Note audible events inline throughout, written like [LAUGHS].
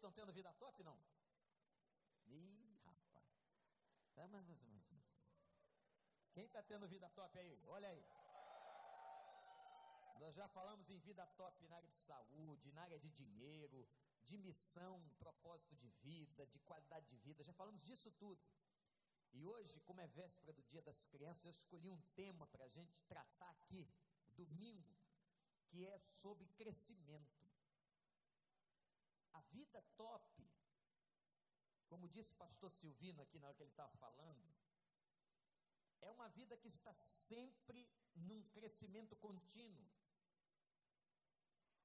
Estão tendo vida top, não? Ih, rapaz. Ah, mas, mas, mas, Quem está tendo vida top aí? Olha aí. Nós já falamos em vida top na área de saúde, na área de dinheiro, de missão, propósito de vida, de qualidade de vida, já falamos disso tudo. E hoje, como é véspera do Dia das Crianças, eu escolhi um tema para a gente tratar aqui, domingo, que é sobre crescimento. A vida top, como disse o pastor Silvino aqui na hora que ele estava falando, é uma vida que está sempre num crescimento contínuo,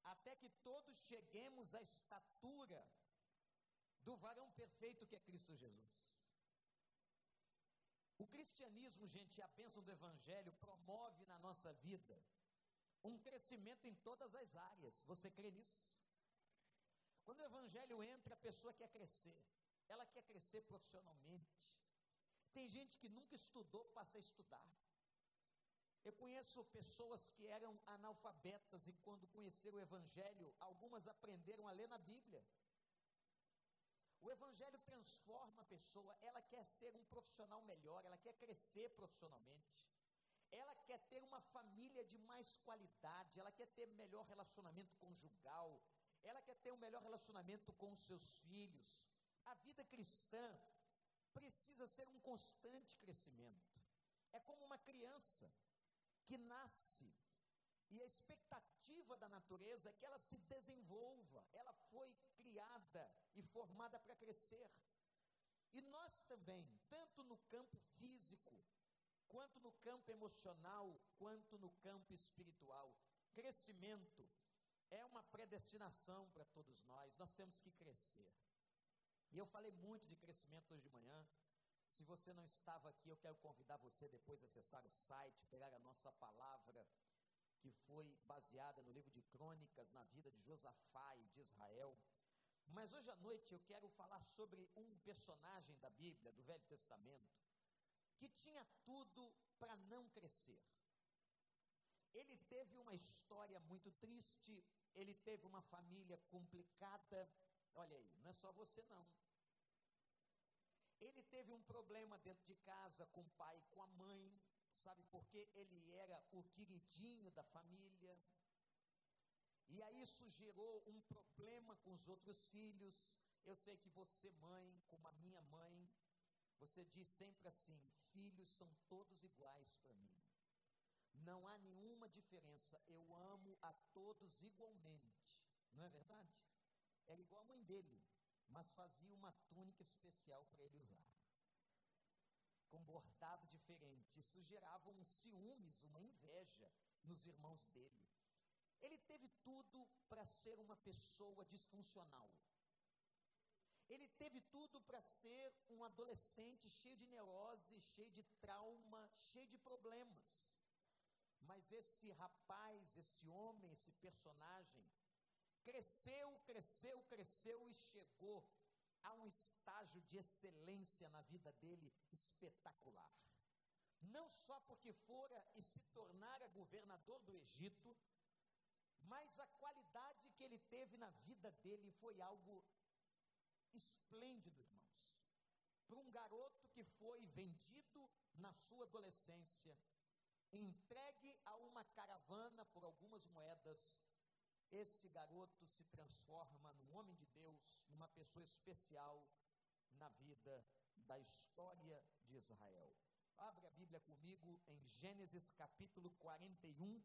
até que todos cheguemos à estatura do varão perfeito que é Cristo Jesus. O cristianismo, gente, a bênção do evangelho promove na nossa vida um crescimento em todas as áreas. Você crê nisso? Quando o evangelho entra, a pessoa quer crescer. Ela quer crescer profissionalmente. Tem gente que nunca estudou, passa a estudar. Eu conheço pessoas que eram analfabetas e quando conheceram o Evangelho, algumas aprenderam a ler na Bíblia. O Evangelho transforma a pessoa, ela quer ser um profissional melhor, ela quer crescer profissionalmente, ela quer ter uma família de mais qualidade, ela quer ter melhor relacionamento conjugal, ela quer ter um melhor relacionamento com os seus filhos. A vida cristã precisa ser um constante crescimento. É como uma criança que nasce. E a expectativa da natureza é que ela se desenvolva, ela foi criada e formada para crescer. E nós também, tanto no campo físico, quanto no campo emocional, quanto no campo espiritual, crescimento é uma predestinação para todos nós, nós temos que crescer. E eu falei muito de crescimento hoje de manhã, se você não estava aqui, eu quero convidar você depois a acessar o site, pegar a nossa palavra, que foi baseada no livro de crônicas, na vida de Josafá e de Israel. Mas hoje à noite eu quero falar sobre um personagem da Bíblia, do Velho Testamento, que tinha tudo para não crescer. Ele teve uma história muito triste, ele teve uma família complicada. Olha aí, não é só você não. Ele teve um problema dentro de casa com o pai e com a mãe, sabe por quê? Ele era o queridinho da família. E aí isso gerou um problema com os outros filhos. Eu sei que você, mãe, como a minha mãe, você diz sempre assim: filhos são todos iguais para mim. Não há nenhuma diferença. Eu amo a todos igualmente. Não é verdade? Era igual a mãe dele mas fazia uma túnica especial para ele usar. Com bordado diferente. Isso gerava um ciúmes, uma inveja nos irmãos dele. Ele teve tudo para ser uma pessoa disfuncional. Ele teve tudo para ser um adolescente cheio de neurose, cheio de trauma, cheio de problemas. Mas esse rapaz, esse homem, esse personagem, Cresceu, cresceu, cresceu e chegou a um estágio de excelência na vida dele espetacular. Não só porque fora e se tornara governador do Egito, mas a qualidade que ele teve na vida dele foi algo esplêndido, irmãos. Para um garoto que foi vendido na sua adolescência, entregue a uma caravana por algumas moedas, esse garoto se transforma num homem de Deus, numa pessoa especial na vida da história de Israel. Abre a Bíblia comigo em Gênesis capítulo 41.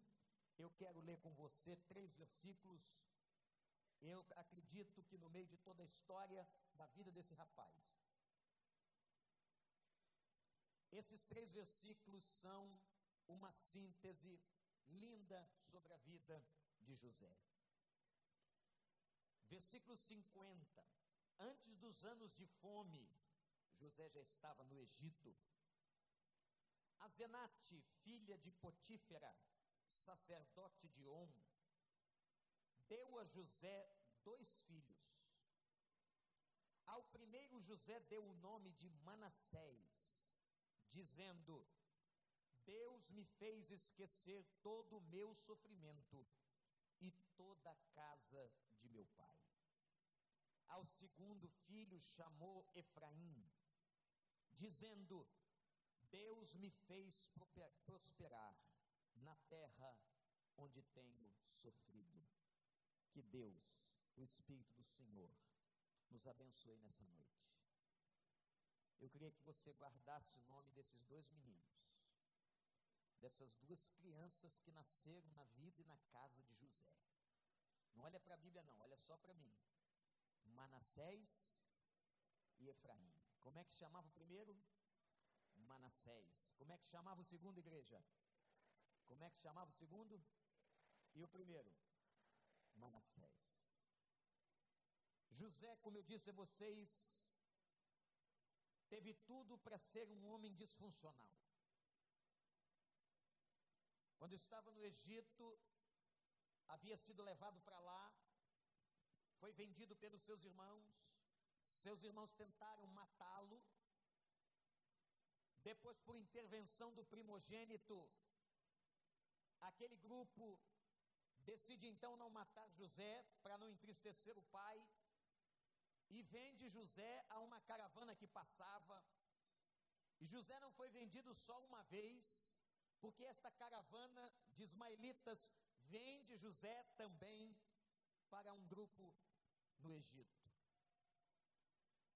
Eu quero ler com você três versículos. Eu acredito que no meio de toda a história da vida desse rapaz, esses três versículos são uma síntese linda sobre a vida de José. Versículo 50. Antes dos anos de fome, José já estava no Egito. Azenate, filha de Potífera, sacerdote de On, deu a José dois filhos. Ao primeiro, José deu o nome de Manassés, dizendo: Deus me fez esquecer todo o meu sofrimento e toda a casa de meu pai. ao segundo filho chamou Efraim, dizendo: Deus me fez prosperar na terra onde tenho sofrido. Que Deus, o Espírito do Senhor, nos abençoe nessa noite. Eu queria que você guardasse o nome desses dois meninos, dessas duas crianças que nasceram na vida e na casa de José. Não olha para a Bíblia, não, olha só para mim. Manassés e Efraim. Como é que chamava o primeiro? Manassés. Como é que chamava o segundo, igreja? Como é que chamava o segundo? E o primeiro? Manassés. José, como eu disse a vocês, teve tudo para ser um homem disfuncional. Quando estava no Egito, havia sido levado para lá, foi vendido pelos seus irmãos, seus irmãos tentaram matá-lo. Depois, por intervenção do primogênito, aquele grupo decide então não matar José para não entristecer o pai e vende José a uma caravana que passava. E José não foi vendido só uma vez, porque esta caravana de ismaelitas vende José também para um grupo no Egito.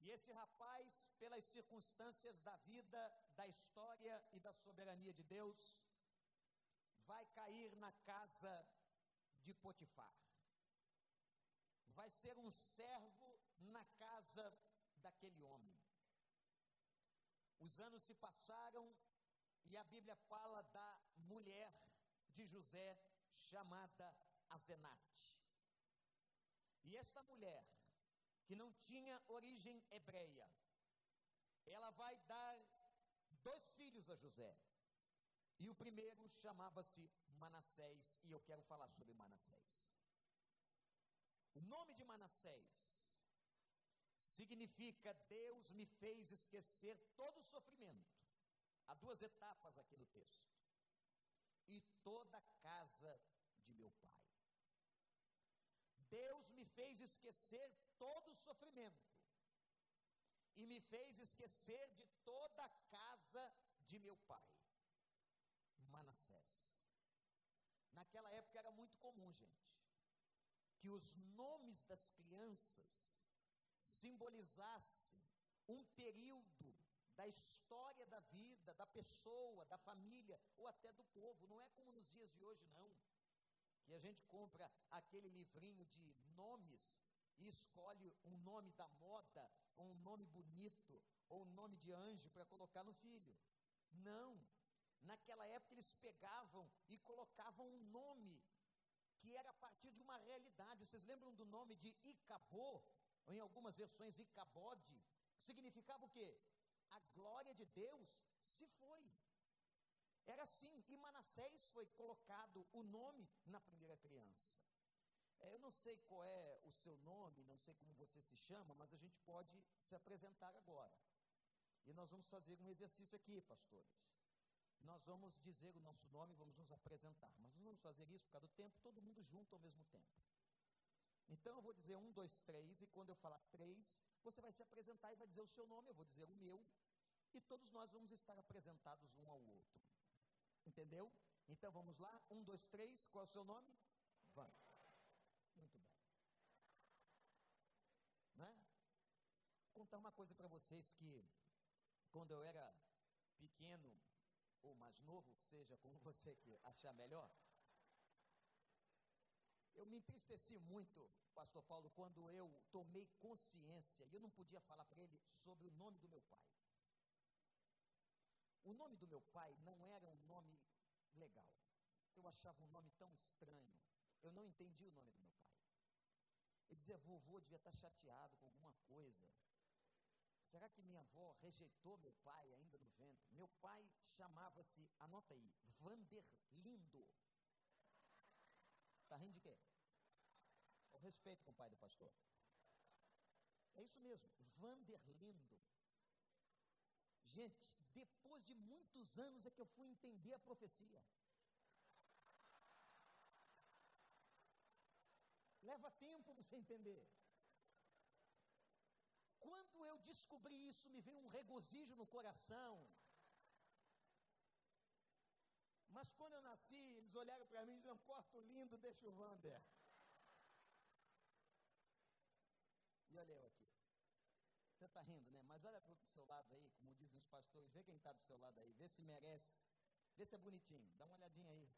E esse rapaz, pelas circunstâncias da vida, da história e da soberania de Deus, vai cair na casa de Potifar. Vai ser um servo na casa daquele homem. Os anos se passaram e a Bíblia fala da mulher de José chamada Azenate. E esta mulher, que não tinha origem hebreia, ela vai dar dois filhos a José. E o primeiro chamava-se Manassés, e eu quero falar sobre Manassés. O nome de Manassés significa Deus me fez esquecer todo o sofrimento. Há duas etapas aqui no texto. E toda a casa de meu pai. Deus me fez esquecer todo o sofrimento. E me fez esquecer de toda a casa de meu pai. Manassés. Naquela época era muito comum, gente, que os nomes das crianças simbolizasse um período da história da vida, da pessoa, da família ou até do povo. Não é como nos dias de hoje, não. Que a gente compra aquele livrinho de nomes e escolhe um nome da moda, ou um nome bonito, ou um nome de anjo para colocar no filho. Não. Naquela época eles pegavam e colocavam um nome que era a partir de uma realidade. Vocês lembram do nome de Icabô? ou em algumas versões Icabode, significava o quê? A glória de Deus se foi. Era assim, e Manassés foi colocado o nome na primeira criança. É, eu não sei qual é o seu nome, não sei como você se chama, mas a gente pode se apresentar agora. E nós vamos fazer um exercício aqui, pastores. Nós vamos dizer o nosso nome, vamos nos apresentar. Mas nós vamos fazer isso por causa do tempo, todo mundo junto ao mesmo tempo. Então eu vou dizer um, dois, três, e quando eu falar três, você vai se apresentar e vai dizer o seu nome, eu vou dizer o meu, e todos nós vamos estar apresentados um ao outro. Entendeu? Então vamos lá, um, dois, três, qual é o seu nome? Vamos. Muito bem. Né? Contar uma coisa para vocês que quando eu era pequeno ou mais novo, seja como você que achar melhor, eu me entristeci muito, Pastor Paulo, quando eu tomei consciência, e eu não podia falar para ele sobre o nome do meu pai. O nome do meu pai não era um nome legal. Eu achava um nome tão estranho. Eu não entendi o nome do meu pai. Ele dizia, vovô devia estar chateado com alguma coisa. Será que minha avó rejeitou meu pai ainda no ventre? Meu pai chamava-se, anota aí, Vanderlindo. Está rindo de quê? O respeito com o pai do pastor. É isso mesmo, Vanderlindo. Gente, depois de muitos anos é que eu fui entender a profecia. Leva tempo você entender. Quando eu descobri isso, me veio um regozijo no coração. Mas quando eu nasci, eles olharam para mim e disseram: Corto lindo, deixa o Wander. E olha eu aqui. Você está rindo, né? Mas olha para o seu lado aí, como dizem os pastores, vê quem está do seu lado aí, vê se merece, vê se é bonitinho, dá uma olhadinha aí.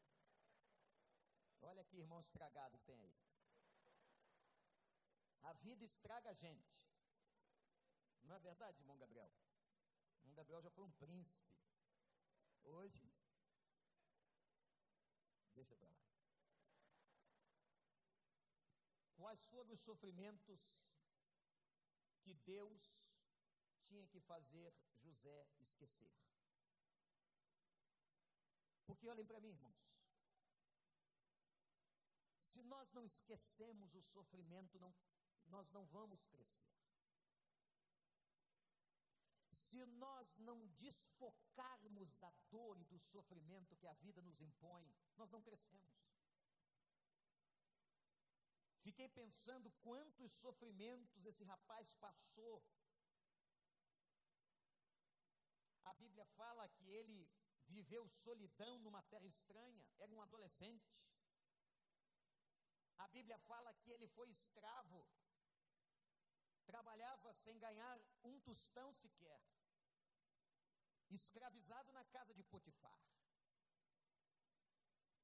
Olha que irmão estragado que tem aí. A vida estraga a gente. Não é verdade, irmão Gabriel? Irmão Gabriel já foi um príncipe. Hoje, deixa para lá. Quais foram os sofrimentos que Deus tinha que fazer José esquecer? Porque olhem para mim, irmãos. Se nós não esquecemos o sofrimento, não, nós não vamos crescer. Se nós não desfocarmos da dor e do sofrimento que a vida nos impõe, nós não crescemos. Fiquei pensando quantos sofrimentos esse rapaz passou. A Bíblia fala que ele viveu solidão numa terra estranha, era um adolescente. A Bíblia fala que ele foi escravo, trabalhava sem ganhar um tostão sequer, escravizado na casa de Potifar.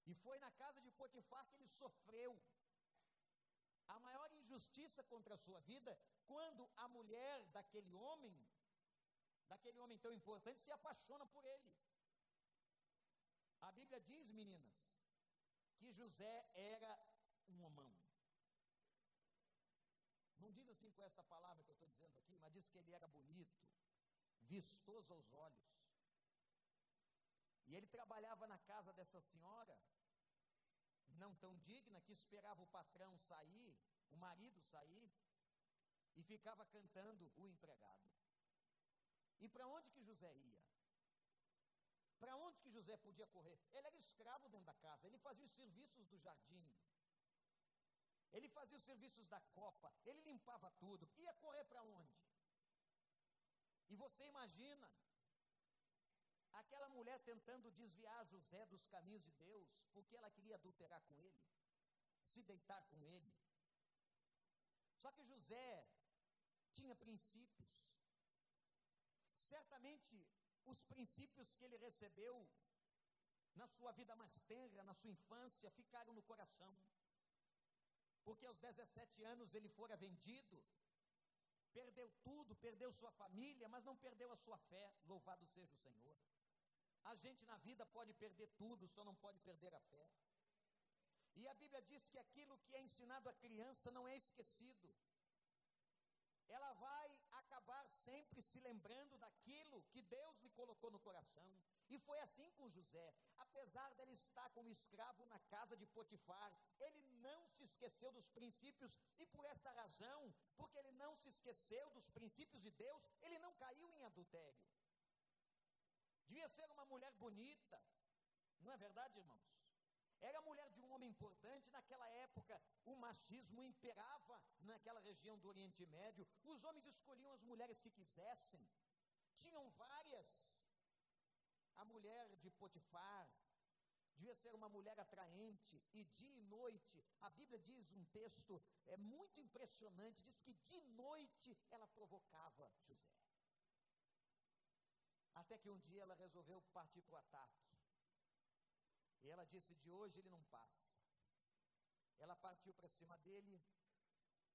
E foi na casa de Potifar que ele sofreu a maior injustiça contra a sua vida quando a mulher daquele homem, daquele homem tão importante, se apaixona por ele. A Bíblia diz, meninas, que José era um homão. Não diz assim com esta palavra que eu estou dizendo aqui, mas diz que ele era bonito, vistoso aos olhos. E ele trabalhava na casa dessa senhora, não tão digna, que esperava o patrão sair, o marido sair, e ficava cantando o empregado. E para onde que José ia? Para onde que José podia correr? Ele era escravo dentro da casa, ele fazia os serviços do jardim, ele fazia os serviços da copa, ele limpava tudo, ia correr para onde? E você imagina aquela mulher tentando desviar José dos caminhos de Deus, porque ela queria adulterar com ele, se deitar com ele. Só que José tinha princípios. Certamente os princípios que ele recebeu na sua vida mais tenra, na sua infância, ficaram no coração porque aos 17 anos ele fora vendido, perdeu tudo, perdeu sua família, mas não perdeu a sua fé, louvado seja o Senhor. A gente na vida pode perder tudo, só não pode perder a fé. E a Bíblia diz que aquilo que é ensinado à criança não é esquecido. Ela vai sempre se lembrando daquilo que Deus lhe colocou no coração. E foi assim com José. Apesar dele estar como escravo na casa de Potifar, ele não se esqueceu dos princípios, e por esta razão, porque ele não se esqueceu dos princípios de Deus, ele não caiu em adultério. Devia ser uma mulher bonita, não é verdade, irmãos? Era mulher de um homem importante, naquela época o machismo imperava naquela região do Oriente Médio, os homens escolhiam as mulheres que quisessem, tinham várias. A mulher de Potifar devia ser uma mulher atraente, e dia e noite, a Bíblia diz um texto é muito impressionante, diz que de noite ela provocava José. Até que um dia ela resolveu partir para o ataque. E ela disse: De hoje ele não passa. Ela partiu para cima dele,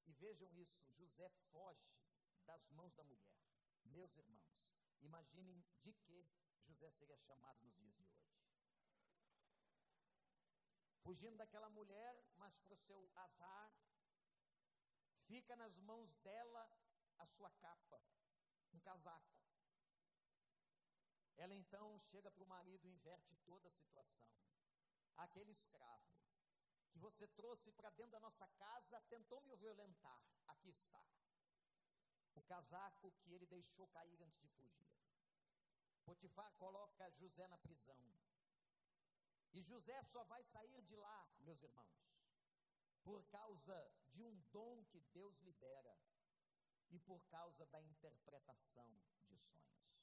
e vejam isso: José foge das mãos da mulher. Meus irmãos, imaginem de que José seria chamado nos dias de hoje. Fugindo daquela mulher, mas para o seu azar, fica nas mãos dela a sua capa, um casaco. Ela então chega para o marido e inverte toda a situação. Aquele escravo que você trouxe para dentro da nossa casa tentou me violentar. Aqui está. O casaco que ele deixou cair antes de fugir. Potifar coloca José na prisão. E José só vai sair de lá, meus irmãos, por causa de um dom que Deus libera. e por causa da interpretação de sonhos.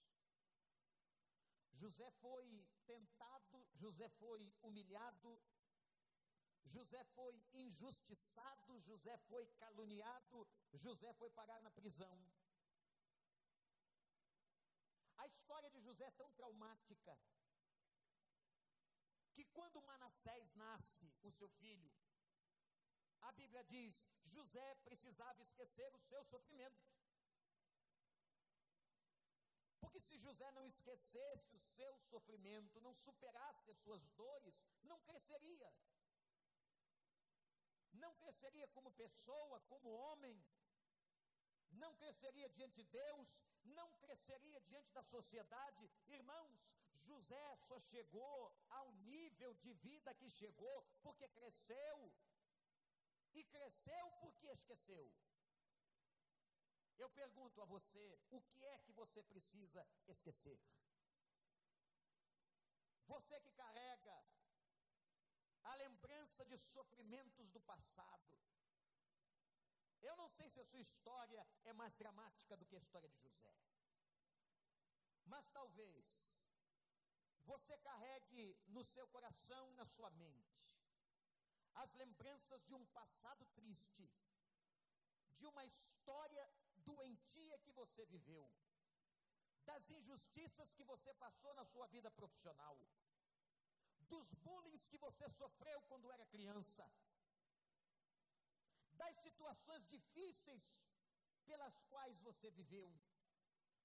José foi tentado, José foi humilhado, José foi injustiçado, José foi caluniado, José foi parar na prisão. A história de José é tão traumática que quando Manassés nasce, o seu filho, a Bíblia diz: José precisava esquecer o seu sofrimento. Porque se José não esquecesse o seu sofrimento, não superasse as suas dores, não cresceria. Não cresceria como pessoa, como homem. Não cresceria diante de Deus, não cresceria diante da sociedade. Irmãos, José só chegou ao nível de vida que chegou porque cresceu. E cresceu porque esqueceu. Eu pergunto a você: o que é que você precisa esquecer? Você que carrega a lembrança de sofrimentos do passado. Eu não sei se a sua história é mais dramática do que a história de José. Mas talvez você carregue no seu coração na sua mente as lembranças de um passado triste, de uma história doentia que você viveu, das injustiças que você passou na sua vida profissional, dos bullying que você sofreu quando era criança, das situações difíceis pelas quais você viveu.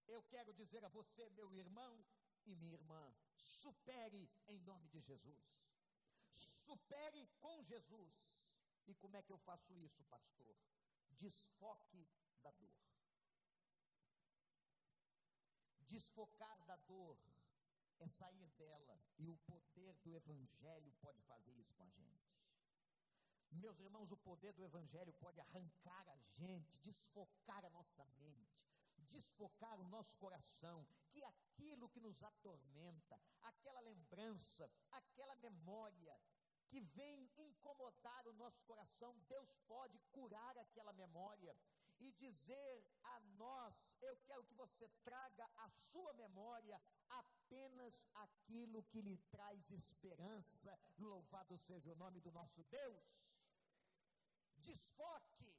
Eu quero dizer a você, meu irmão e minha irmã, supere em nome de Jesus. Supere com Jesus. E como é que eu faço isso, pastor? Desfoque da dor. Desfocar da dor é sair dela, e o poder do Evangelho pode fazer isso com a gente. Meus irmãos, o poder do Evangelho pode arrancar a gente, desfocar a nossa mente, desfocar o nosso coração, que aquilo que nos atormenta, aquela lembrança, aquela memória que vem incomodar o nosso coração, Deus pode curar aquela memória e dizer a nós: eu quero que você traga à sua memória apenas aquilo que lhe traz esperança. Louvado seja o nome do nosso Deus. Desfoque.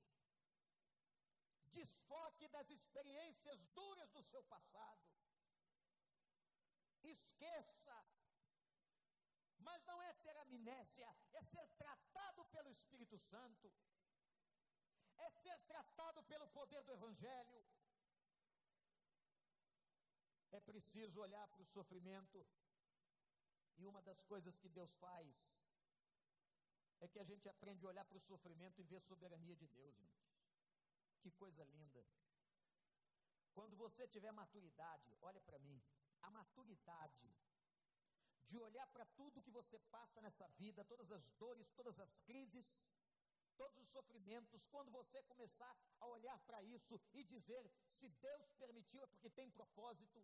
Desfoque das experiências duras do seu passado. Esqueça. Mas não é ter amnésia, é ser tratado pelo Espírito Santo é ser tratado pelo poder do Evangelho. É preciso olhar para o sofrimento, e uma das coisas que Deus faz é que a gente aprende a olhar para o sofrimento e ver a soberania de Deus. Que coisa linda. Quando você tiver maturidade, olha para mim, a maturidade de olhar para tudo que você passa nessa vida, todas as dores, todas as crises, todos os sofrimentos, quando você começar a olhar para isso e dizer: se Deus permitiu, é porque tem propósito.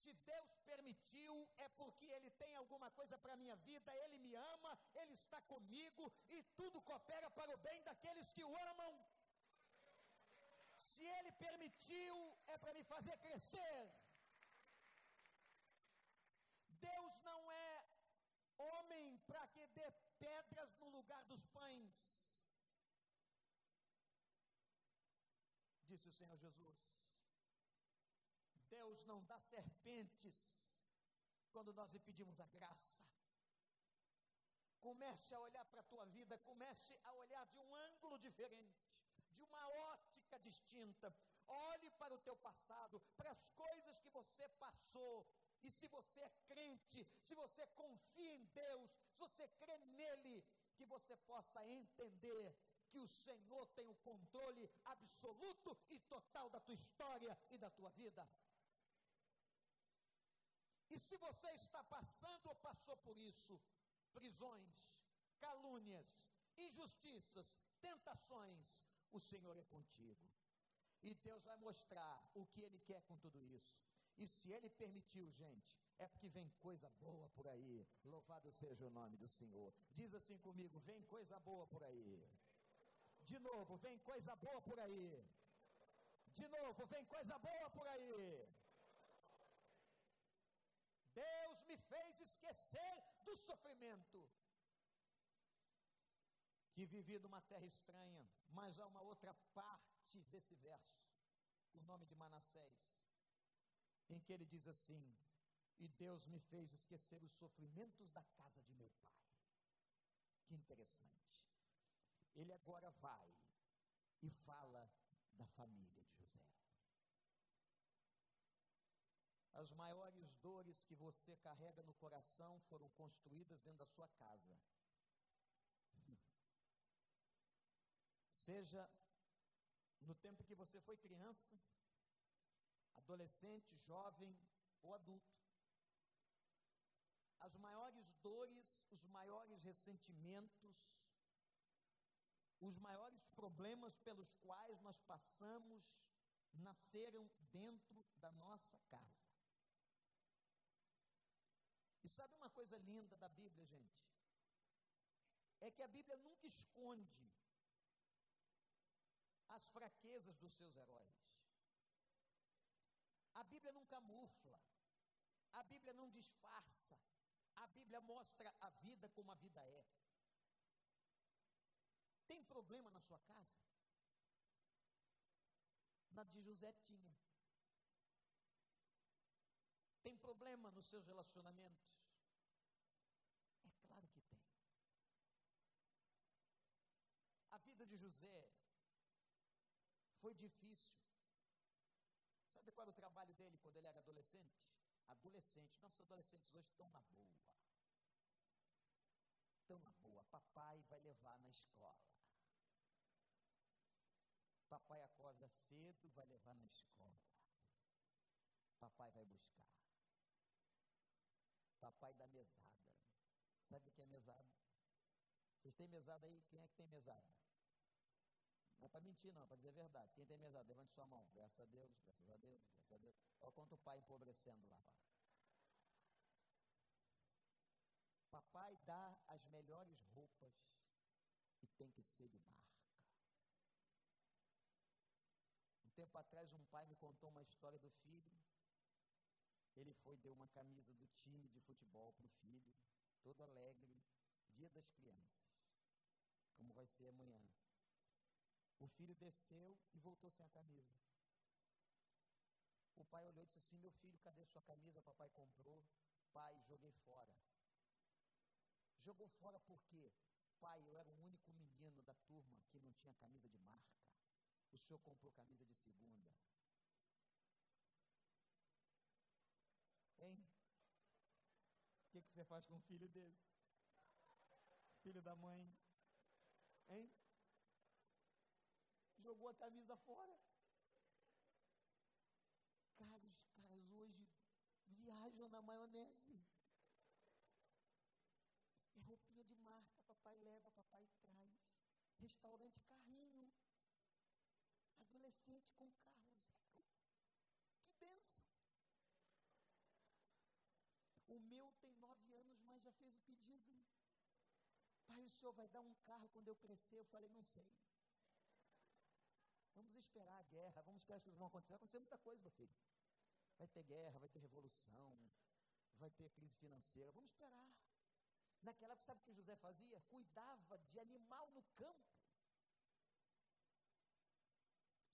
Se Deus permitiu, é porque Ele tem alguma coisa para a minha vida, Ele me ama, Ele está comigo e tudo coopera para o bem daqueles que o amam. Se Ele permitiu, é para me fazer crescer. Deus não é homem para que dê pedras no lugar dos pães. Disse o Senhor Jesus. Deus não dá serpentes quando nós lhe pedimos a graça. Comece a olhar para a tua vida, comece a olhar de um ângulo diferente, de uma ótica distinta. Olhe para o teu passado, para as coisas que você passou, e se você é crente, se você confia em Deus, se você crê nele, que você possa entender que o Senhor tem o controle absoluto e total da tua história e da tua vida. E se você está passando ou passou por isso, prisões, calúnias, injustiças, tentações, o Senhor é contigo. E Deus vai mostrar o que Ele quer com tudo isso. E se ele permitiu, gente, é porque vem coisa boa por aí. Louvado seja o nome do Senhor. Diz assim comigo: vem coisa boa por aí. De novo, vem coisa boa por aí. De novo, vem coisa boa por aí. Deus me fez esquecer do sofrimento que vivi numa terra estranha, mas há uma outra parte desse verso, o nome de Manassés, em que ele diz assim: E Deus me fez esquecer os sofrimentos da casa de meu pai. Que interessante. Ele agora vai e fala da família de José. As maiores dores que você carrega no coração foram construídas dentro da sua casa. [LAUGHS] Seja no tempo que você foi criança, adolescente, jovem ou adulto. As maiores dores, os maiores ressentimentos, os maiores problemas pelos quais nós passamos nasceram dentro da nossa casa. E sabe uma coisa linda da Bíblia, gente? É que a Bíblia nunca esconde as fraquezas dos seus heróis. A Bíblia não camufla. A Bíblia não disfarça. A Bíblia mostra a vida como a vida é. Tem problema na sua casa? Na de José tinha. Tem problema nos seus relacionamentos? É claro que tem. A vida de José foi difícil. Sabe qual era o trabalho dele quando ele era adolescente? Adolescente. Nossos adolescentes hoje estão na boa. Estão na boa. Papai vai levar na escola. Papai acorda cedo, vai levar na escola. Papai vai buscar. Papai dá mesada. Sabe o que é mesada? Vocês têm mesada aí? Quem é que tem mesada? Não é para mentir, não, é para dizer a verdade. Quem tem mesada, levante sua mão. Graças a Deus, graças a Deus, graças a Deus. Olha quanto o pai empobrecendo lá. Papai dá as melhores roupas e tem que ser de marca. Um tempo atrás, um pai me contou uma história do filho. Ele foi deu uma camisa do time de futebol para o filho, todo alegre, dia das crianças, como vai ser amanhã. O filho desceu e voltou sem a camisa. O pai olhou e disse assim: Meu filho, cadê sua camisa? Papai comprou. Pai, joguei fora. Jogou fora por quê? Pai, eu era o único menino da turma que não tinha camisa de marca. O senhor comprou camisa de segunda. Hein? O que, que você faz com um filho desse? Filho da mãe. Hein? Jogou a camisa fora. Cara, os caras hoje viajam na maionese. É roupinha de marca, papai leva, papai traz. Restaurante carrinho. Adolescente com carro zero. Que benção. O meu tem nove anos, mas já fez o pedido. Pai, o senhor vai dar um carro quando eu crescer? Eu falei, não sei. Vamos esperar a guerra, vamos esperar as coisas vão acontecer. Vai acontecer muita coisa, meu filho. Vai ter guerra, vai ter revolução, vai ter crise financeira. Vamos esperar. Naquela época, sabe o que José fazia? Cuidava de animal no campo.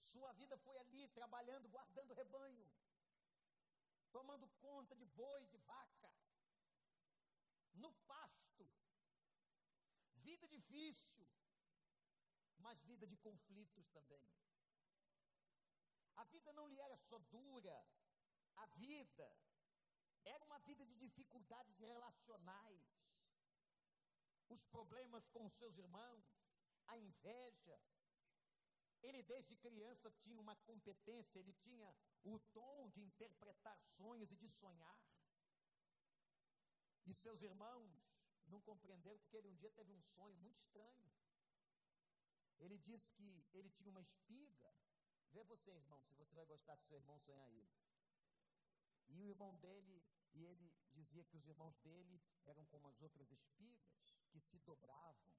Sua vida foi ali, trabalhando, guardando rebanho, tomando conta de boi, de vaca, no pasto. Vida difícil, mas vida de conflitos também. A vida não lhe era só dura, a vida era uma vida de dificuldades relacionais, os problemas com os seus irmãos, a inveja. Ele, desde criança, tinha uma competência, ele tinha o dom de interpretar sonhos e de sonhar. E seus irmãos não compreenderam porque ele um dia teve um sonho muito estranho. Ele disse que ele tinha uma espiga Vê você, irmão, se você vai gostar se seu irmão sonhar isso. E o irmão dele, e ele dizia que os irmãos dele eram como as outras espigas que se dobravam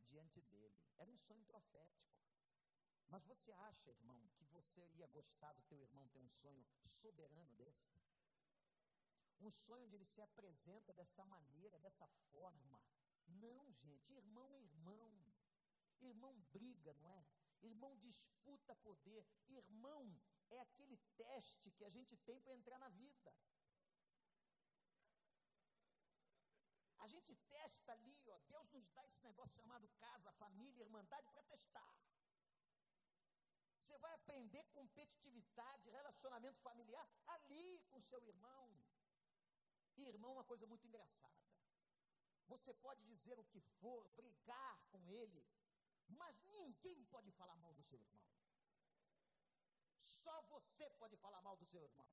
diante dele. Era um sonho profético. Mas você acha, irmão, que você ia gostar do teu irmão ter um sonho soberano desse? Um sonho onde ele se apresenta dessa maneira, dessa forma. Não, gente, irmão é irmão. Irmão briga, não é? Irmão disputa poder. Irmão é aquele teste que a gente tem para entrar na vida. A gente testa ali, ó. Deus nos dá esse negócio chamado casa, família, irmandade para testar. Você vai aprender competitividade, relacionamento familiar ali com seu irmão. E irmão é uma coisa muito engraçada. Você pode dizer o que for, brigar com ele, mas ninguém pode falar mal do seu irmão. Só você pode falar mal do seu irmão.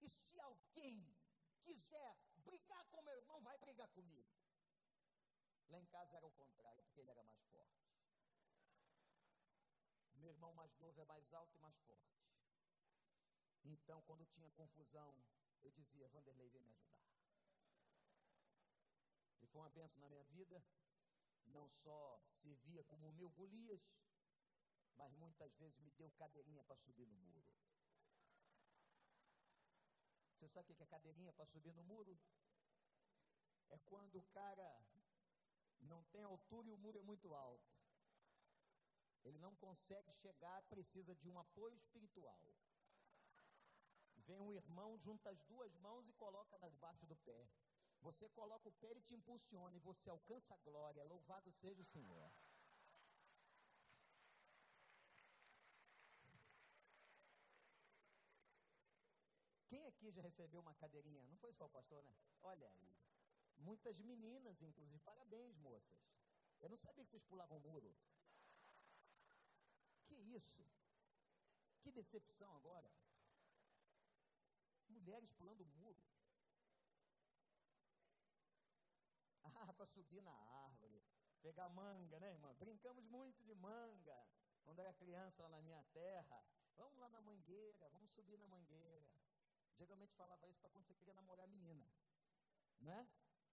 E se alguém quiser brigar com meu irmão, vai brigar comigo. Lá em casa era o contrário, porque ele era mais forte. Meu irmão mais novo é mais alto e mais forte. Então, quando tinha confusão, eu dizia: Vanderlei, vem me ajudar. Ele foi uma benção na minha vida, não só servia como o meu Golias, mas muitas vezes me deu cadeirinha para subir no muro. Você sabe o que é cadeirinha para subir no muro? É quando o cara não tem altura e o muro é muito alto. Ele não consegue chegar, precisa de um apoio espiritual. Vem um irmão, junta as duas mãos e coloca debaixo do pé. Você coloca o pé, ele te impulsiona e você alcança a glória. Louvado seja o Senhor. Quem aqui já recebeu uma cadeirinha? Não foi só o pastor, né? Olha aí. Muitas meninas, inclusive. Parabéns, moças. Eu não sabia que vocês pulavam muro. Que isso? Que decepção agora. Mulheres pulando muro. [LAUGHS] Para subir na árvore, pegar manga, né, irmã? Brincamos muito de manga quando era criança lá na minha terra. Vamos lá na mangueira, vamos subir na mangueira. Geralmente falava isso para quando você queria namorar a menina, né?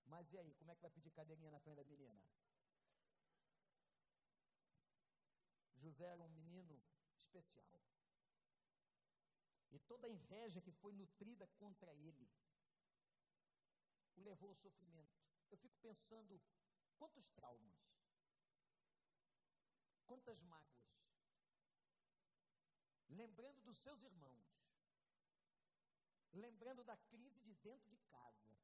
Mas e aí, como é que vai pedir cadeirinha na frente da menina? José era um menino especial. E toda a inveja que foi nutrida contra ele o levou ao sofrimento. Eu fico pensando quantos traumas, quantas mágoas, lembrando dos seus irmãos, lembrando da crise de dentro de casa.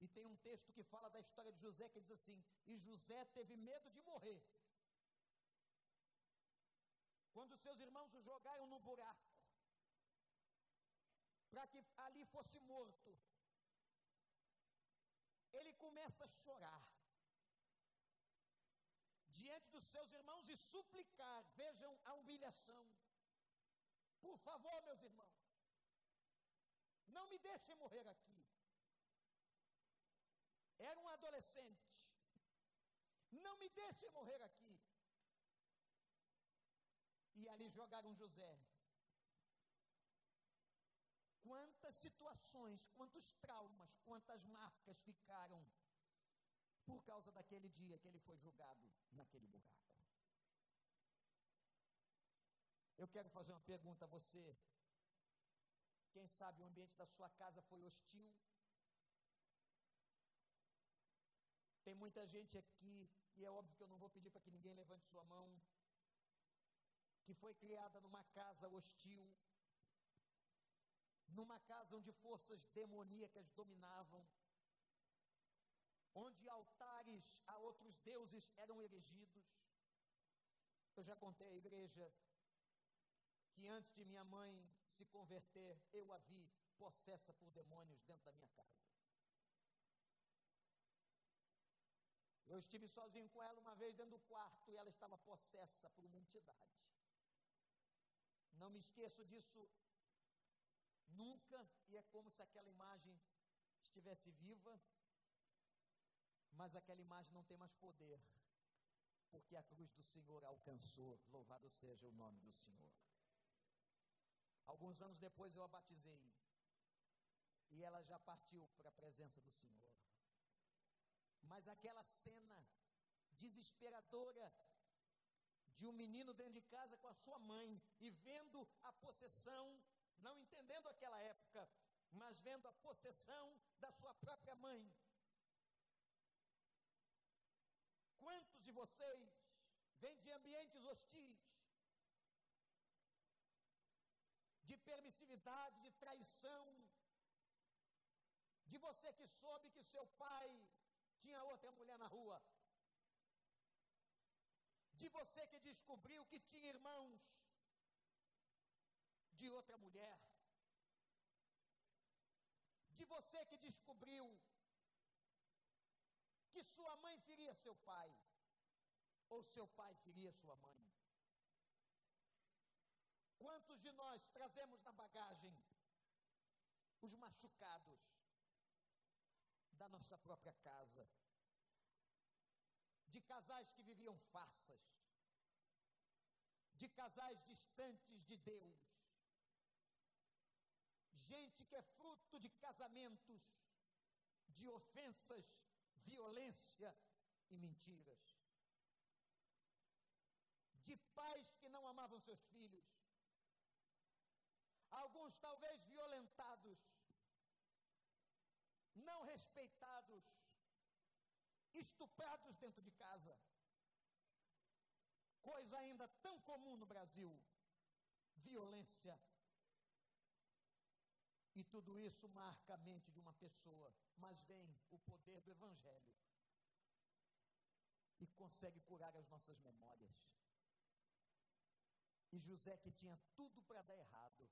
E tem um texto que fala da história de José que diz assim: E José teve medo de morrer. Quando seus irmãos o jogaram no buraco, para que ali fosse morto, ele começa a chorar diante dos seus irmãos e suplicar. Vejam a humilhação. Por favor, meus irmãos, não me deixem morrer aqui. Era um adolescente. Não me deixem morrer aqui. E ali jogaram José. Quantas situações, quantos traumas, quantas marcas ficaram por causa daquele dia que ele foi julgado naquele buraco. Eu quero fazer uma pergunta a você. Quem sabe o ambiente da sua casa foi hostil? Tem muita gente aqui, e é óbvio que eu não vou pedir para que ninguém levante sua mão, que foi criada numa casa hostil, numa casa onde forças demoníacas dominavam, onde altares a outros deuses eram erigidos. Eu já contei à igreja que antes de minha mãe se converter, eu a vi possessa por demônios dentro da minha casa. Eu estive sozinho com ela uma vez dentro do quarto e ela estava possessa por uma entidade. Não me esqueço disso nunca, e é como se aquela imagem estivesse viva, mas aquela imagem não tem mais poder, porque a cruz do Senhor alcançou, louvado seja o nome do Senhor. Alguns anos depois eu a batizei, e ela já partiu para a presença do Senhor. Mas aquela cena desesperadora de um menino dentro de casa com a sua mãe e vendo a possessão, não entendendo aquela época, mas vendo a possessão da sua própria mãe. Quantos de vocês vêm de ambientes hostis, de permissividade, de traição, de você que soube que seu pai tinha outra mulher na rua, de você que descobriu que tinha irmãos de outra mulher, de você que descobriu que sua mãe feria seu pai, ou seu pai feria sua mãe. Quantos de nós trazemos na bagagem os machucados da nossa própria casa? De casais que viviam farsas, de casais distantes de Deus, gente que é fruto de casamentos, de ofensas, violência e mentiras, de pais que não amavam seus filhos, alguns talvez violentados, não respeitados, estuprados dentro de casa. Coisa ainda tão comum no Brasil: violência. E tudo isso marca a mente de uma pessoa, mas vem o poder do Evangelho e consegue curar as nossas memórias. E José, que tinha tudo para dar errado,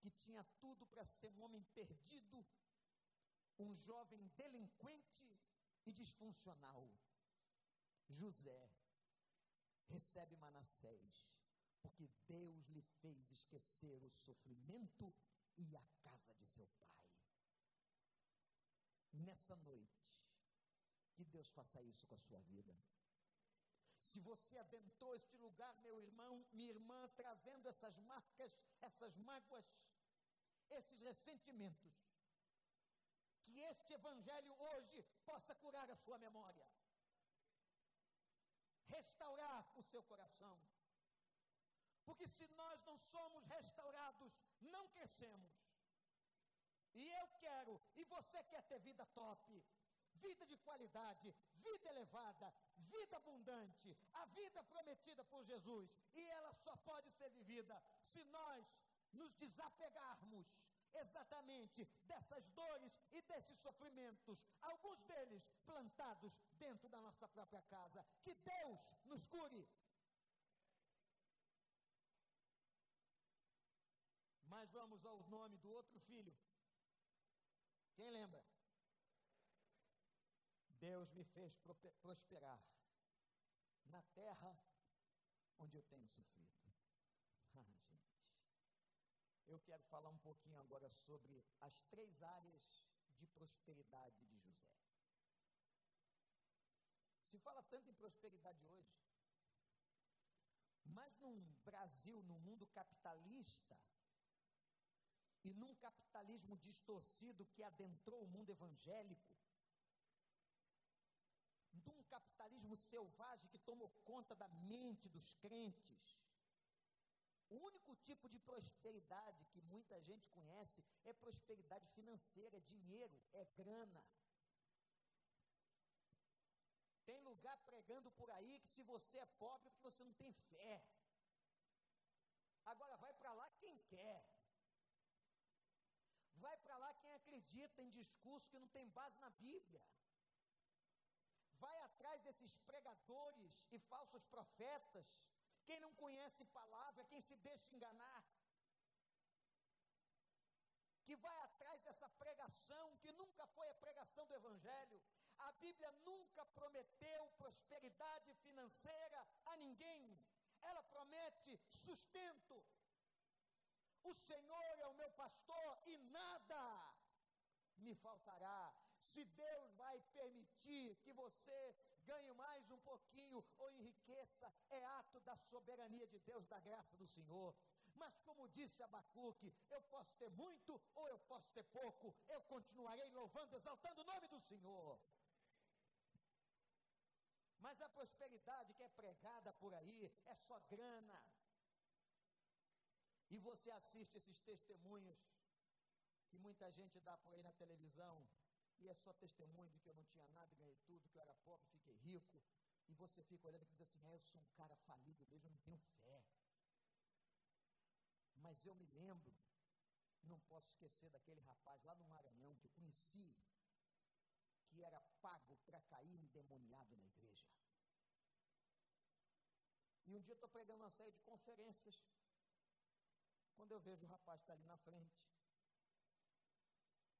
que tinha tudo para ser um homem perdido, um jovem delinquente e disfuncional. José recebe Manassés, porque Deus lhe fez esquecer o sofrimento e a casa de seu pai. Nessa noite, que Deus faça isso com a sua vida. Se você adentrou este lugar, meu irmão, minha irmã, trazendo essas marcas, essas mágoas, esses ressentimentos, que este Evangelho hoje possa curar a sua memória, restaurar o seu coração. Porque se nós não somos restaurados, não crescemos. E eu quero, e você quer ter vida top, vida de qualidade, vida elevada, vida abundante, a vida prometida por Jesus. E ela só pode ser vivida se nós nos desapegarmos exatamente dessas dores e desses sofrimentos, alguns deles plantados dentro da nossa própria casa. Que Deus nos cure. Vamos ao nome do outro filho. Quem lembra? Deus me fez prosperar na terra onde eu tenho sofrido. [LAUGHS] Ah, gente. Eu quero falar um pouquinho agora sobre as três áreas de prosperidade de José. Se fala tanto em prosperidade hoje, mas num Brasil, num mundo capitalista, e num capitalismo distorcido que adentrou o mundo evangélico, num capitalismo selvagem que tomou conta da mente dos crentes. O único tipo de prosperidade que muita gente conhece é prosperidade financeira, é dinheiro, é grana. Tem lugar pregando por aí que se você é pobre é porque você não tem fé. Agora vai para lá quem quer. Vai para lá quem acredita em discurso que não tem base na Bíblia. Vai atrás desses pregadores e falsos profetas. Quem não conhece palavra, quem se deixa enganar. Que vai atrás dessa pregação que nunca foi a pregação do Evangelho. A Bíblia nunca prometeu prosperidade financeira a ninguém. Ela promete sustento. O Senhor é o meu pastor e nada me faltará. Se Deus vai permitir que você ganhe mais um pouquinho ou enriqueça, é ato da soberania de Deus, da graça do Senhor. Mas como disse Abacuque, eu posso ter muito ou eu posso ter pouco, eu continuarei louvando, exaltando o nome do Senhor. Mas a prosperidade que é pregada por aí é só grana. E você assiste esses testemunhos que muita gente dá por aí na televisão, e é só testemunho de que eu não tinha nada ganhei tudo, que eu era pobre, fiquei rico. E você fica olhando e diz assim: é, eu sou um cara falido mesmo, eu não tenho fé. Mas eu me lembro, não posso esquecer daquele rapaz lá no Maranhão que eu conheci, que era pago para cair endemoniado na igreja. E um dia eu estou pregando uma série de conferências. Quando eu vejo o rapaz estar tá ali na frente,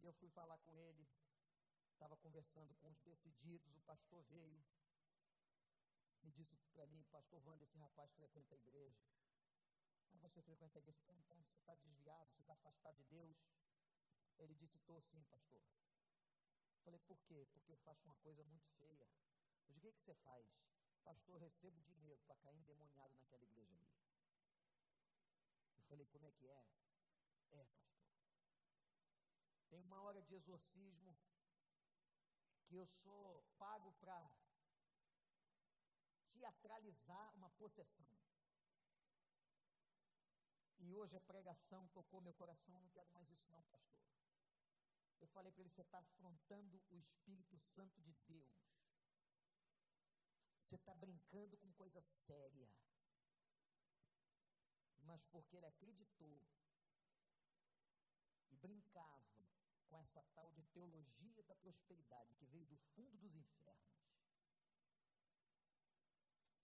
e eu fui falar com ele, estava conversando com os decididos, o pastor veio e disse para mim, pastor Wanda, esse rapaz frequenta a igreja. Ah, você frequenta a igreja? Você está desviado, você está afastado de Deus. Ele disse, estou sim, pastor. Falei, por quê? Porque eu faço uma coisa muito feia. Eu disse, o que, que você faz? Pastor, recebo dinheiro para cair endemoniado naquela igreja ali. Falei, como é que é? É, pastor. Tem uma hora de exorcismo que eu sou pago para teatralizar uma possessão. E hoje a pregação tocou meu coração, não quero mais isso não, pastor. Eu falei para ele, você está afrontando o Espírito Santo de Deus. Você está brincando com coisa séria. Mas porque ele acreditou e brincava com essa tal de teologia da prosperidade que veio do fundo dos infernos.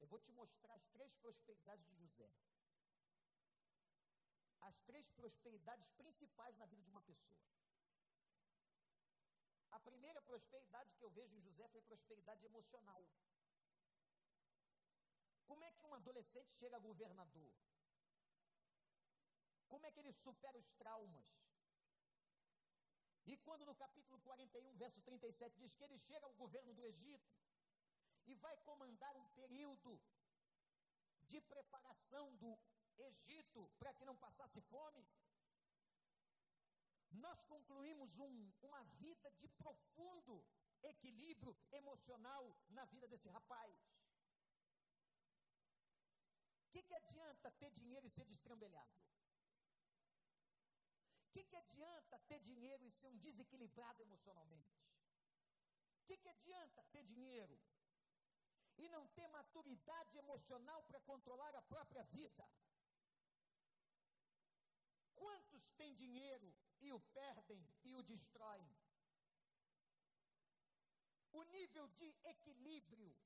Eu vou te mostrar as três prosperidades de José. As três prosperidades principais na vida de uma pessoa. A primeira prosperidade que eu vejo em José foi prosperidade emocional. Como é que um adolescente chega a governador? Como é que ele supera os traumas? E quando no capítulo 41, verso 37, diz que ele chega ao governo do Egito e vai comandar um período de preparação do Egito para que não passasse fome, nós concluímos um, uma vida de profundo equilíbrio emocional na vida desse rapaz. O que, que adianta ter dinheiro e ser destrambelhado? Que, que adianta ter dinheiro e ser um desequilibrado emocionalmente? O que, que adianta ter dinheiro e não ter maturidade emocional para controlar a própria vida? Quantos têm dinheiro e o perdem e o destroem? O nível de equilíbrio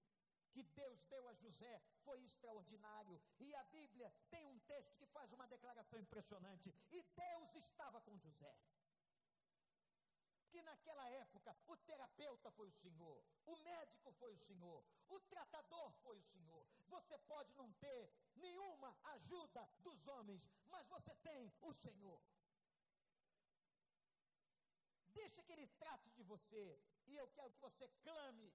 que Deus deu a José foi extraordinário. E a Bíblia tem um texto que faz uma declaração impressionante. E Deus estava com José. Que naquela época o terapeuta foi o Senhor, o médico foi o Senhor, o tratador foi o Senhor. Você pode não ter nenhuma ajuda dos homens, mas você tem o Senhor. Deixa que Ele trate de você, e eu quero que você clame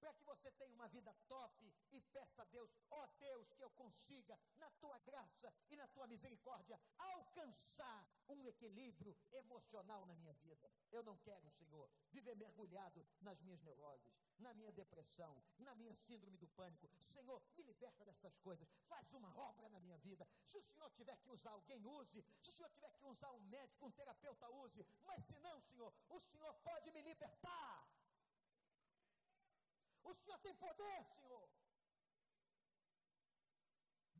para que você tenha uma vida top e peça a Deus, ó oh Deus, que eu consiga, na tua graça e na tua misericórdia, alcançar um equilíbrio emocional na minha vida. Eu não quero, Senhor, viver mergulhado nas minhas neuroses, na minha depressão, na minha síndrome do pânico. Senhor, me liberta dessas coisas, faz uma obra na minha vida. Se o Senhor tiver que usar alguém, use. Se o Senhor tiver que usar um médico, um terapeuta, use. Mas se não, Senhor, o Senhor pode me libertar. O Senhor tem poder, Senhor.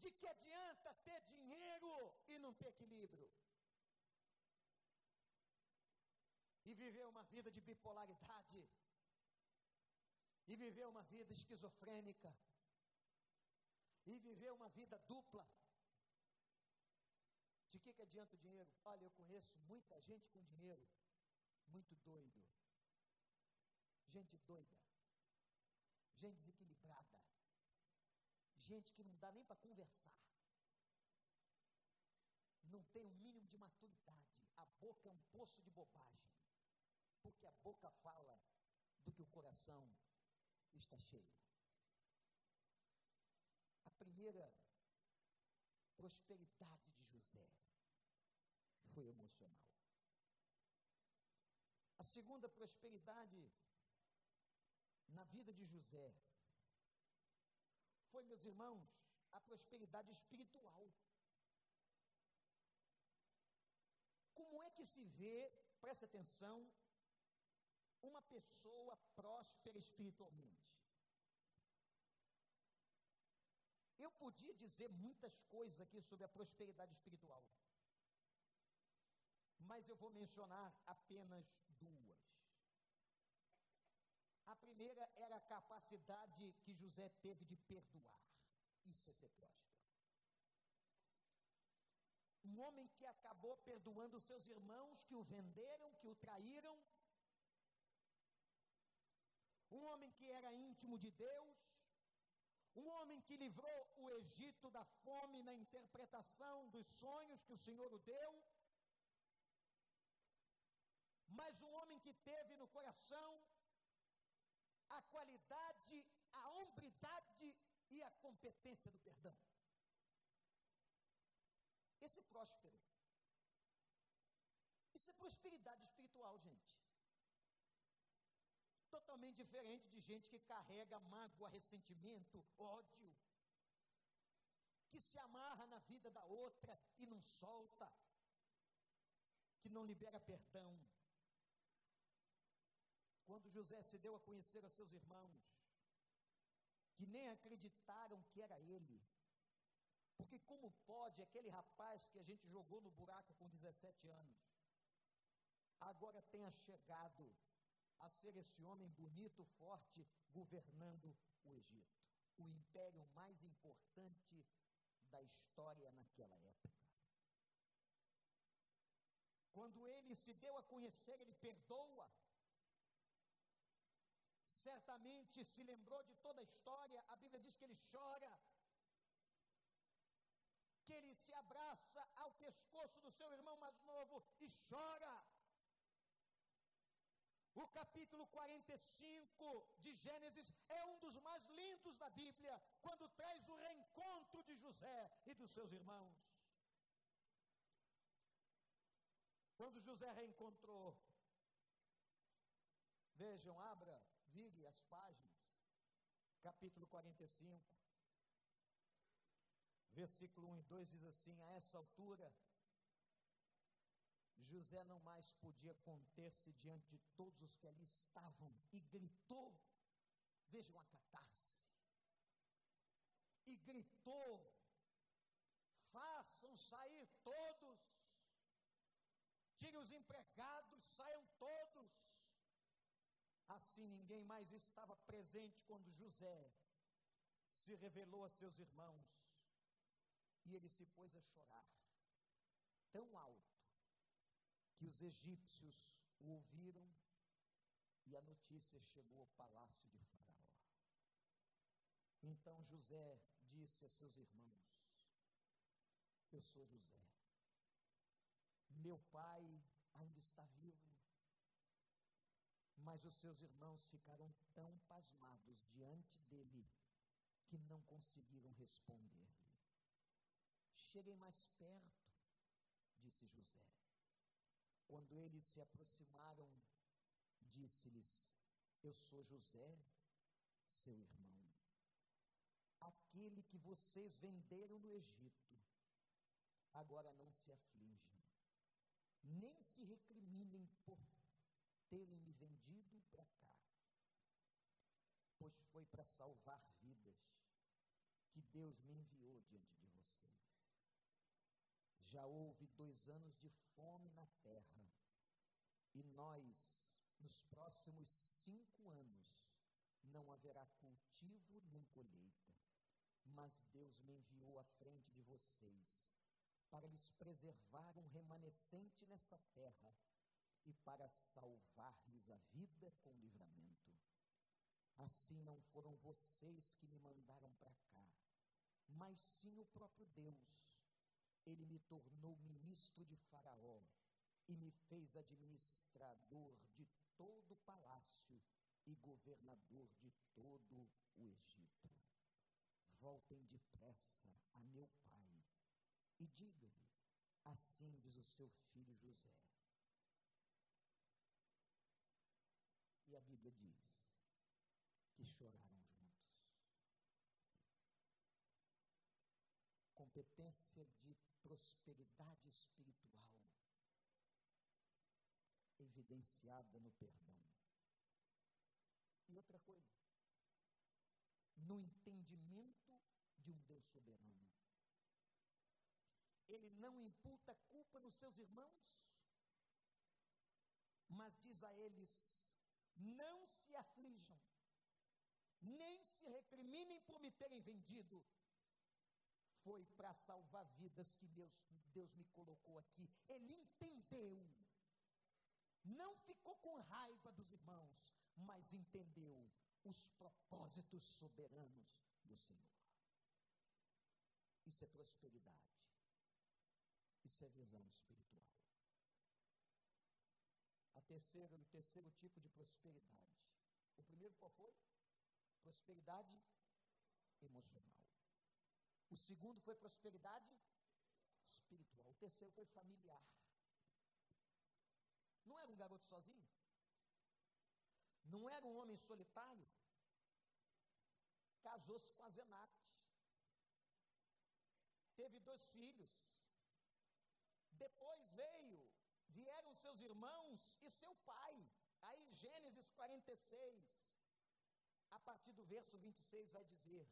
De que adianta ter dinheiro e não ter equilíbrio? E viver uma vida de bipolaridade. E viver uma vida esquizofrênica. E viver uma vida dupla. De que, que adianta o dinheiro? Olha, eu conheço muita gente com dinheiro, muito doido. Gente doida gente desequilibrada, gente que não dá nem para conversar, não tem o um mínimo de maturidade, a boca é um poço de bobagem, porque a boca fala do que o coração está cheio. A primeira prosperidade de José foi emocional. A segunda prosperidade na vida de José foi, meus irmãos, a prosperidade espiritual. Como é que se vê, presta atenção, uma pessoa próspera espiritualmente? Eu podia dizer muitas coisas aqui sobre a prosperidade espiritual, mas eu vou mencionar apenas duas. A primeira era a capacidade que José teve de perdoar. Isso é ser próspero. Um homem que acabou perdoando seus irmãos que o venderam, que o traíram. Um homem que era íntimo de Deus. Um homem que livrou o Egito da fome na interpretação dos sonhos que o Senhor o deu. Mas um homem que teve no coração a qualidade, a hombridade e a competência do perdão. Esse próspero. Isso é prosperidade espiritual, gente. Totalmente diferente de gente que carrega mágoa, ressentimento, ódio, que se amarra na vida da outra e não solta, que não libera perdão. Quando José se deu a conhecer a seus irmãos, que nem acreditaram que era ele, porque como pode aquele rapaz que a gente jogou no buraco com 17 anos, agora tenha chegado a ser esse homem bonito, forte, governando o Egito, o império mais importante da história naquela época. Quando ele se deu a conhecer, ele perdoa. Certamente se lembrou de toda a história, a Bíblia diz que ele chora, que ele se abraça ao pescoço do seu irmão mais novo e chora. O capítulo 45 de Gênesis é um dos mais lindos da Bíblia, quando traz o reencontro de José e dos seus irmãos. Quando José reencontrou, vejam, abra, vire as páginas, capítulo 45. Versículo 1 e 2 diz assim: A essa altura, José não mais podia conter-se diante de todos os que ali estavam e gritou. Vejam a catarse. E gritou: Façam sair todos. Tirem os empregados, saiam todos. Assim ninguém mais estava presente quando José se revelou a seus irmãos e ele se pôs a chorar, tão alto, que os egípcios o ouviram e a notícia chegou ao palácio de Faraó. Então José disse a seus irmãos: Eu sou José. Meu pai ainda está vivo. Mas os seus irmãos ficaram tão pasmados diante dele que não conseguiram responder. Cheguem mais perto, disse José. Quando eles se aproximaram, disse-lhes: Eu sou José, seu irmão, aquele que vocês venderam no Egito. Agora não se aflijam, nem se recriminem por terem me vendido para cá, pois foi para salvar vidas que Deus me enviou diante de já houve dois anos de fome na terra, e nós, nos próximos cinco anos, não haverá cultivo nem colheita. Mas Deus me enviou à frente de vocês, para lhes preservar um remanescente nessa terra e para salvar-lhes a vida com livramento. Assim não foram vocês que me mandaram para cá, mas sim o próprio Deus ele me tornou ministro de Faraó e me fez administrador de todo o palácio e governador de todo o Egito. Voltem depressa a meu pai e digam-lhe: assim diz o seu filho José. E a Bíblia diz que choraram juntos. competência de prosperidade espiritual evidenciada no perdão. E outra coisa, no entendimento de um Deus soberano. Ele não imputa culpa nos seus irmãos, mas diz a eles: não se aflijam, nem se recriminem por me terem vendido. Foi para salvar vidas que Deus, Deus me colocou aqui. Ele entendeu. Não ficou com raiva dos irmãos, mas entendeu os propósitos soberanos do Senhor. Isso é prosperidade. Isso é visão espiritual. A terceira, o terceiro tipo de prosperidade. O primeiro qual foi? Prosperidade emocional. O segundo foi prosperidade espiritual. O terceiro foi familiar. Não era um garoto sozinho? Não era um homem solitário? Casou-se com a Zenate. Teve dois filhos. Depois veio, vieram seus irmãos e seu pai. Aí Gênesis 46, a partir do verso 26, vai dizer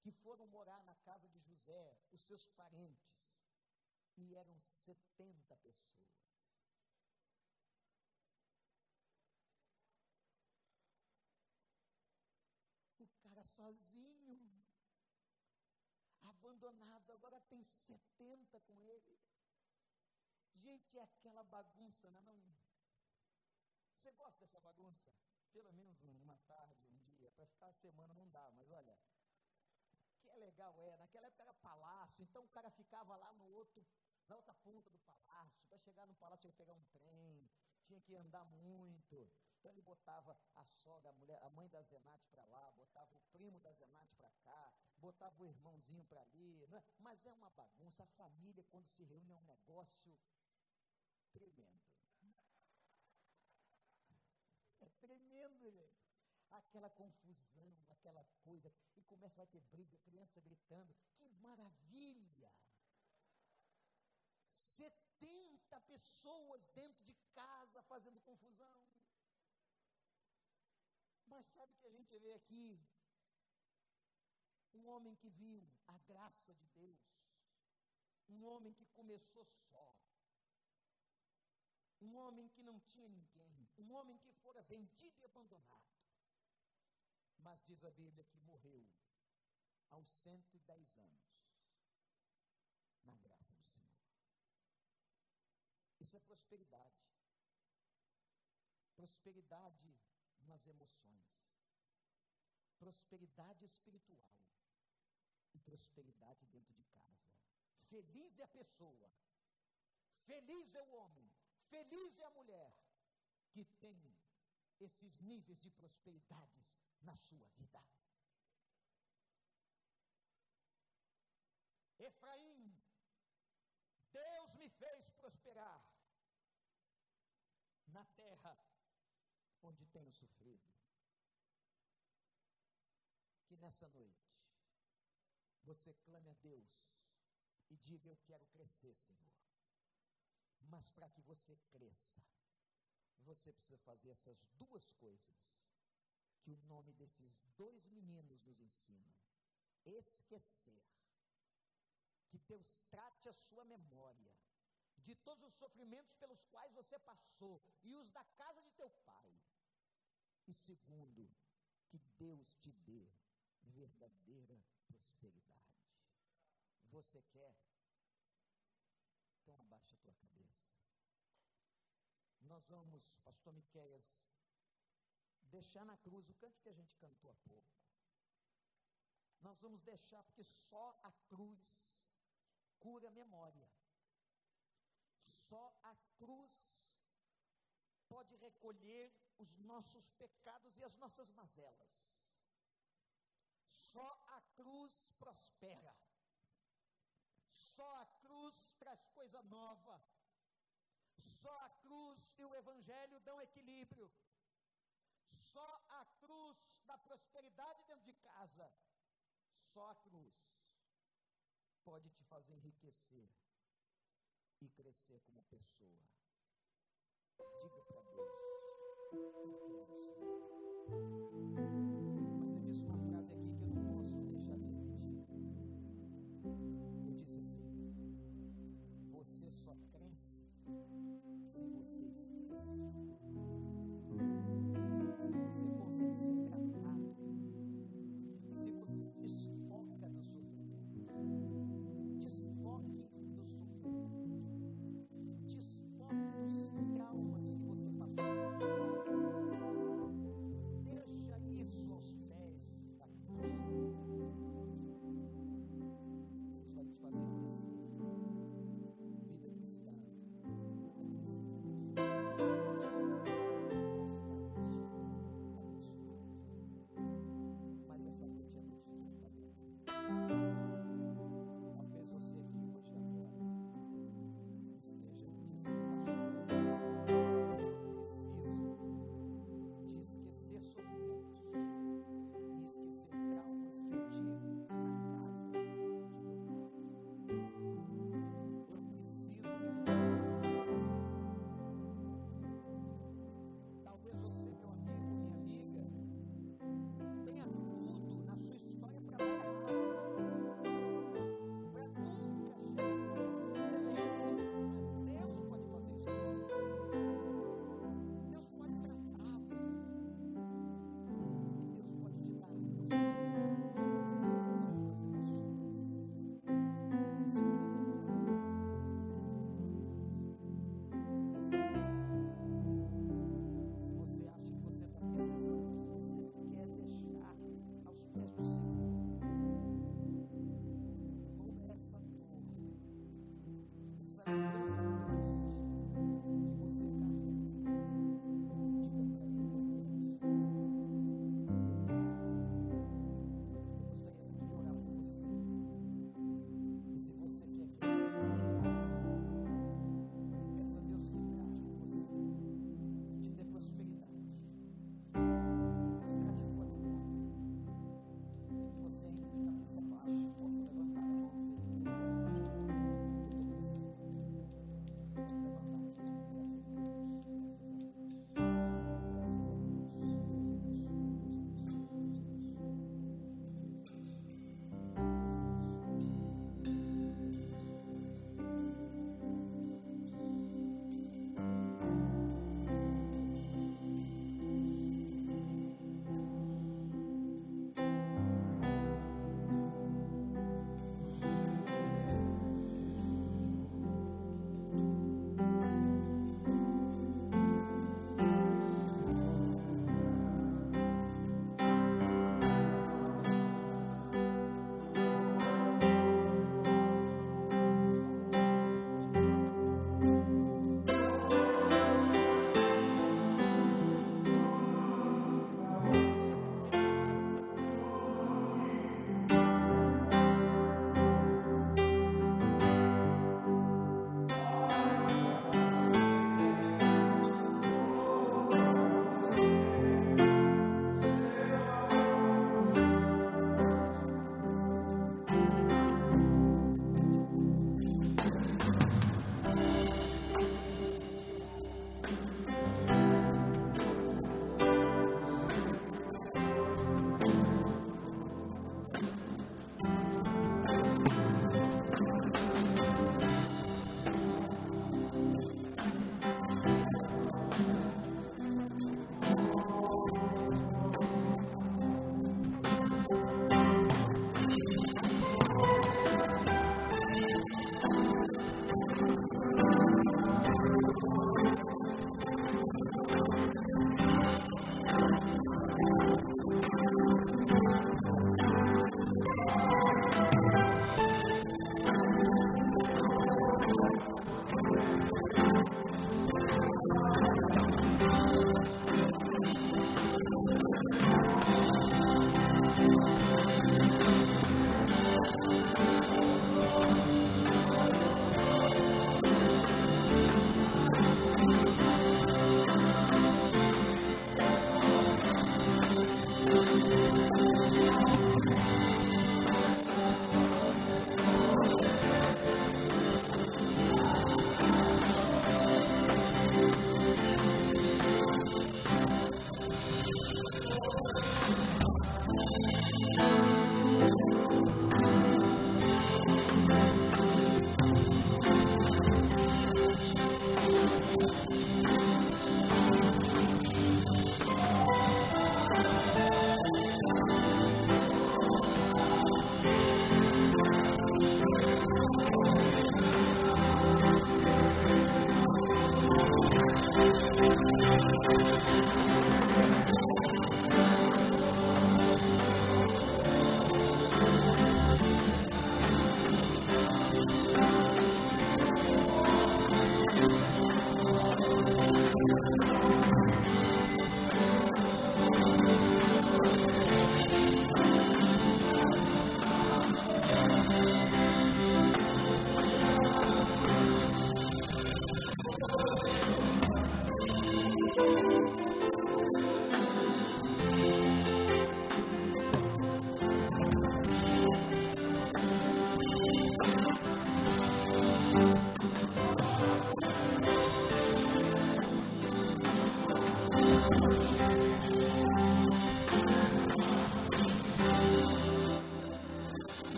que foram morar na casa de José, os seus parentes, e eram 70 pessoas. sozinho, abandonado, agora tem 70 com ele. Gente, é aquela bagunça, não é não? Você gosta dessa bagunça? Pelo menos uma tarde, um dia, para ficar a semana não dá, mas olha, que é legal é, naquela época era palácio, então o cara ficava lá no outro, na outra ponta do palácio, para chegar no palácio tinha que pegar um trem, tinha que andar muito. Então ele botava a sogra, a mulher, a mãe da Zenate para lá, botava o primo da Zenate para cá, botava o irmãozinho para ali. É? Mas é uma bagunça. A família, quando se reúne, é um negócio tremendo. É tremendo, gente. Aquela confusão, aquela coisa, e começa, vai ter briga, criança gritando. Que maravilha! 70 pessoas dentro de casa fazendo confusão. Mas sabe o que a gente vê aqui? Um homem que viu a graça de Deus, um homem que começou só, um homem que não tinha ninguém, um homem que fora vendido e abandonado. Mas diz a Bíblia que morreu aos 110 anos, na graça do Senhor. Isso é prosperidade. Prosperidade nas emoções, prosperidade espiritual e prosperidade dentro de casa. Feliz é a pessoa, feliz é o homem, feliz é a mulher que tem esses níveis de prosperidades na sua vida. Efraim, Deus me fez prosperar na terra onde tenho sofrido. Que nessa noite você clame a Deus e diga: Eu quero crescer, Senhor. Mas para que você cresça, você precisa fazer essas duas coisas que o nome desses dois meninos nos ensina: esquecer. Que Deus trate a sua memória de todos os sofrimentos pelos quais você passou e os da casa de teu pai. E segundo, que Deus te dê verdadeira prosperidade. Você quer? Abaixa a tua cabeça. Nós vamos, pastor Miqueias, deixar na cruz o canto que a gente cantou há pouco. Nós vamos deixar, porque só a cruz cura a memória. Só a cruz pode recolher os nossos pecados e as nossas mazelas. Só a cruz prospera. Só a cruz traz coisa nova. Só a cruz e o Evangelho dão equilíbrio. Só a cruz dá prosperidade dentro de casa. Só a cruz. pode te fazer enriquecer e crescer como pessoa. Diga para Deus: Eu quero ser.